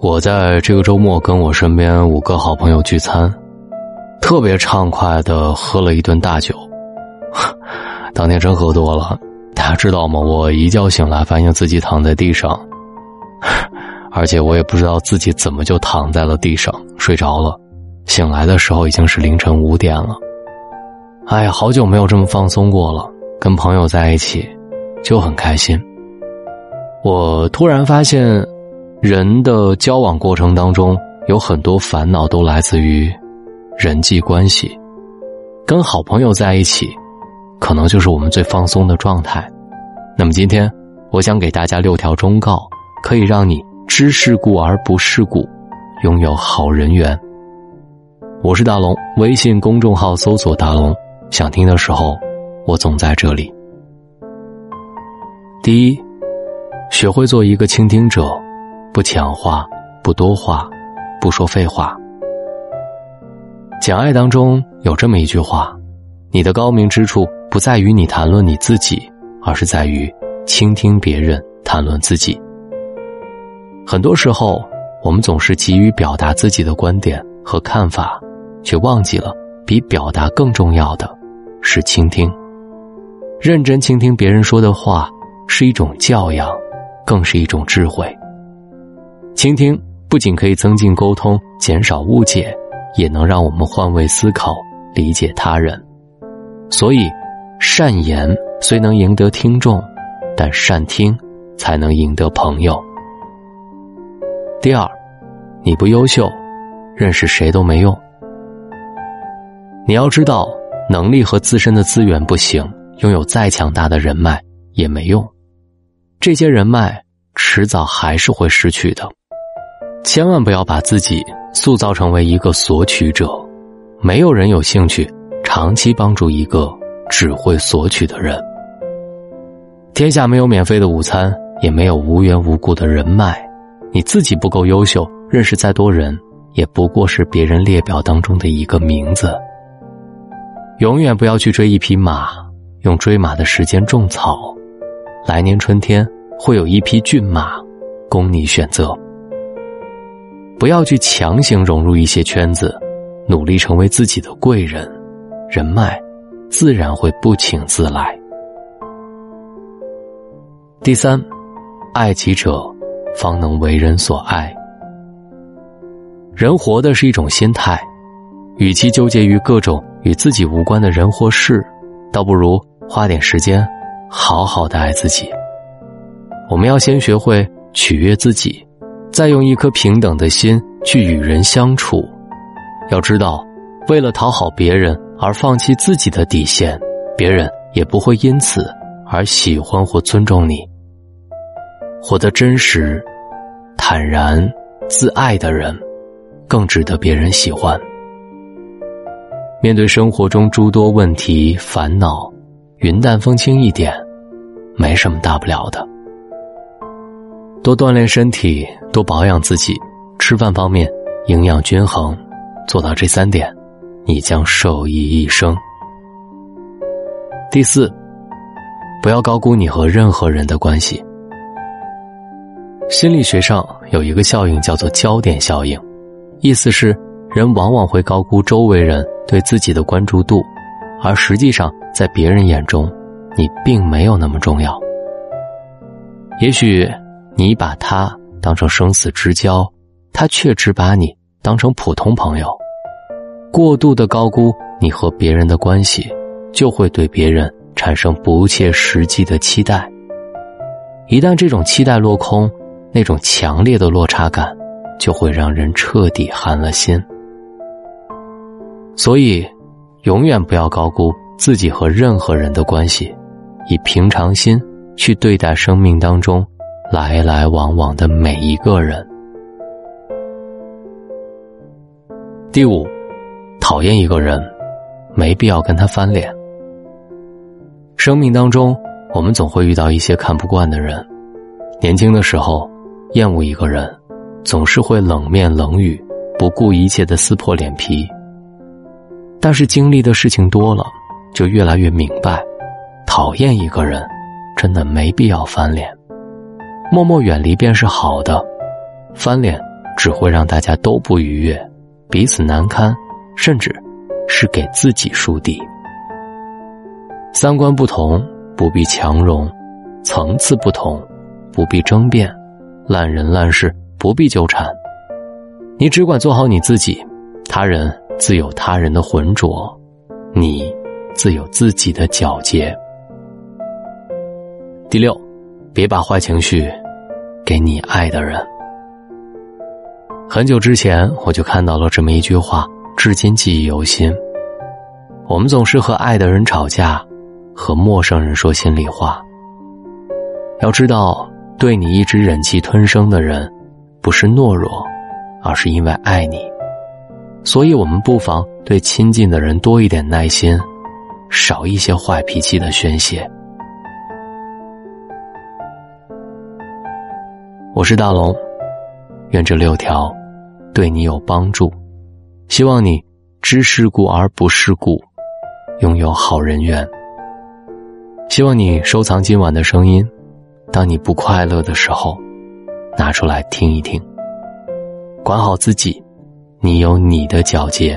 我在这个周末跟我身边五个好朋友聚餐，特别畅快的喝了一顿大酒。当天真喝多了，大家知道吗？我一觉醒来，发现自己躺在地上，而且我也不知道自己怎么就躺在了地上睡着了。醒来的时候已经是凌晨五点了。哎呀，好久没有这么放松过了，跟朋友在一起就很开心。我突然发现。人的交往过程当中，有很多烦恼都来自于人际关系。跟好朋友在一起，可能就是我们最放松的状态。那么今天，我想给大家六条忠告，可以让你知世故而不世故，拥有好人缘。我是大龙，微信公众号搜索“大龙”，想听的时候，我总在这里。第一，学会做一个倾听者。不抢话，不多话，不说废话。讲爱当中有这么一句话：你的高明之处不在于你谈论你自己，而是在于倾听别人谈论自己。很多时候，我们总是急于表达自己的观点和看法，却忘记了比表达更重要的是倾听。认真倾听别人说的话，是一种教养，更是一种智慧。倾听不仅可以增进沟通、减少误解，也能让我们换位思考、理解他人。所以，善言虽能赢得听众，但善听才能赢得朋友。第二，你不优秀，认识谁都没用。你要知道，能力和自身的资源不行，拥有再强大的人脉也没用。这些人脉迟早还是会失去的。千万不要把自己塑造成为一个索取者，没有人有兴趣长期帮助一个只会索取的人。天下没有免费的午餐，也没有无缘无故的人脉。你自己不够优秀，认识再多人，也不过是别人列表当中的一个名字。永远不要去追一匹马，用追马的时间种草，来年春天会有一匹骏马供你选择。不要去强行融入一些圈子，努力成为自己的贵人，人脉自然会不请自来。第三，爱己者方能为人所爱。人活的是一种心态，与其纠结于各种与自己无关的人或事，倒不如花点时间好好的爱自己。我们要先学会取悦自己。再用一颗平等的心去与人相处，要知道，为了讨好别人而放弃自己的底线，别人也不会因此而喜欢或尊重你。活得真实、坦然、自爱的人，更值得别人喜欢。面对生活中诸多问题、烦恼，云淡风轻一点，没什么大不了的。多锻炼身体，多保养自己。吃饭方面，营养均衡，做到这三点，你将受益一生。第四，不要高估你和任何人的关系。心理学上有一个效应叫做焦点效应，意思是人往往会高估周围人对自己的关注度，而实际上在别人眼中，你并没有那么重要。也许。你把他当成生死之交，他却只把你当成普通朋友。过度的高估你和别人的关系，就会对别人产生不切实际的期待。一旦这种期待落空，那种强烈的落差感，就会让人彻底寒了心。所以，永远不要高估自己和任何人的关系，以平常心去对待生命当中。来来往往的每一个人。第五，讨厌一个人，没必要跟他翻脸。生命当中，我们总会遇到一些看不惯的人。年轻的时候，厌恶一个人，总是会冷面冷语，不顾一切的撕破脸皮。但是经历的事情多了，就越来越明白，讨厌一个人，真的没必要翻脸。默默远离便是好的，翻脸只会让大家都不愉悦，彼此难堪，甚至是给自己树敌。三观不同不必强融，层次不同不必争辩，烂人烂事不必纠缠。你只管做好你自己，他人自有他人的浑浊，你自有自己的皎洁。第六，别把坏情绪给你爱的人。很久之前我就看到了这么一句话，至今记忆犹新。我们总是和爱的人吵架，和陌生人说心里话。要知道，对你一直忍气吞声的人，不是懦弱。而是因为爱你，所以我们不妨对亲近的人多一点耐心，少一些坏脾气的宣泄。我是大龙，愿这六条对你有帮助。希望你知世故而不世故，拥有好人缘。希望你收藏今晚的声音，当你不快乐的时候，拿出来听一听。管好自己，你有你的皎洁。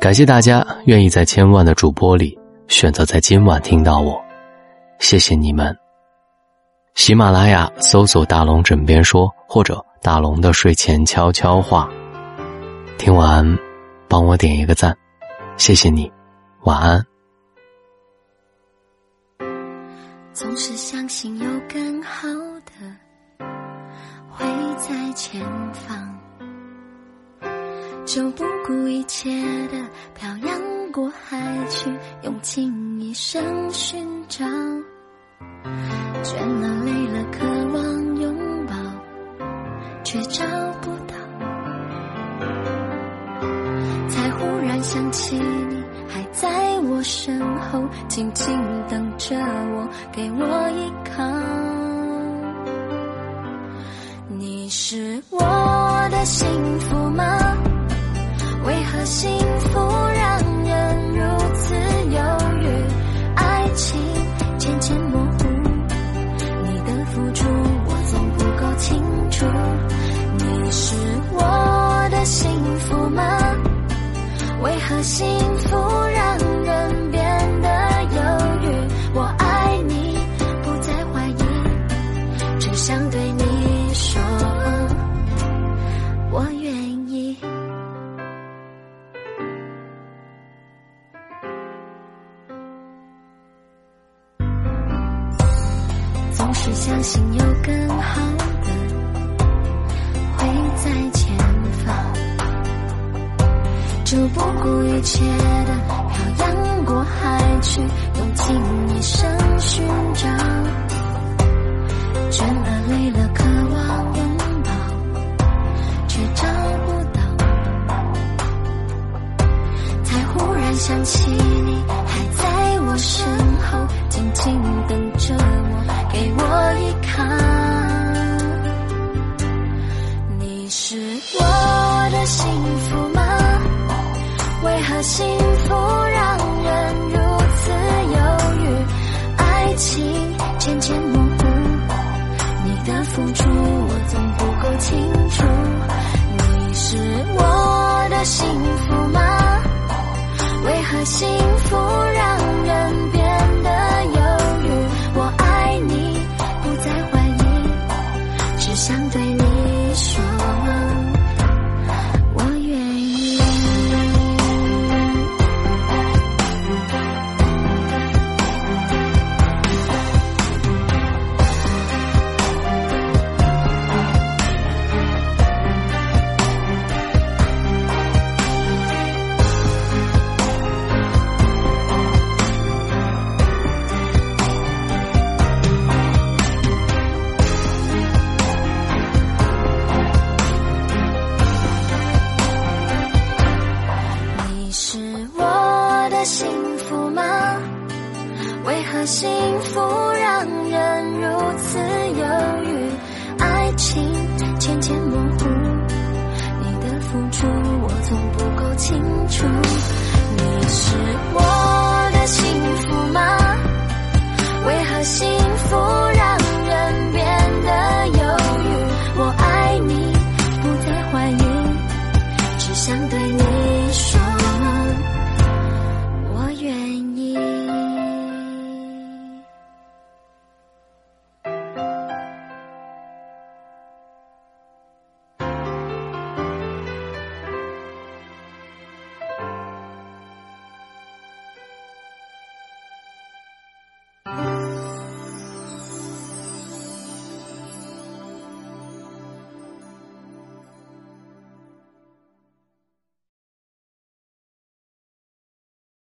感谢大家愿意在千万的主播里选择在今晚听到我，谢谢你们。喜马拉雅搜索“大龙枕边说”或者“大龙的睡前悄悄话”，听完帮我点一个赞，谢谢你，晚安。总是相信有更好的会。在前方，就不顾一切的漂洋过海去，用尽一生寻找。倦了想起你还在我身后，静静等着我，给我依靠。你是我的幸福吗？为何心总是相信有更好的会在前方，就不顾一切的漂洋过海去，用尽一生寻找。倦了累了，渴望拥抱，却找不到。才忽然想起你幸福让人如此犹豫，爱情渐渐模糊，你的付出我总不够清楚。你是我的幸福吗？为何幸福？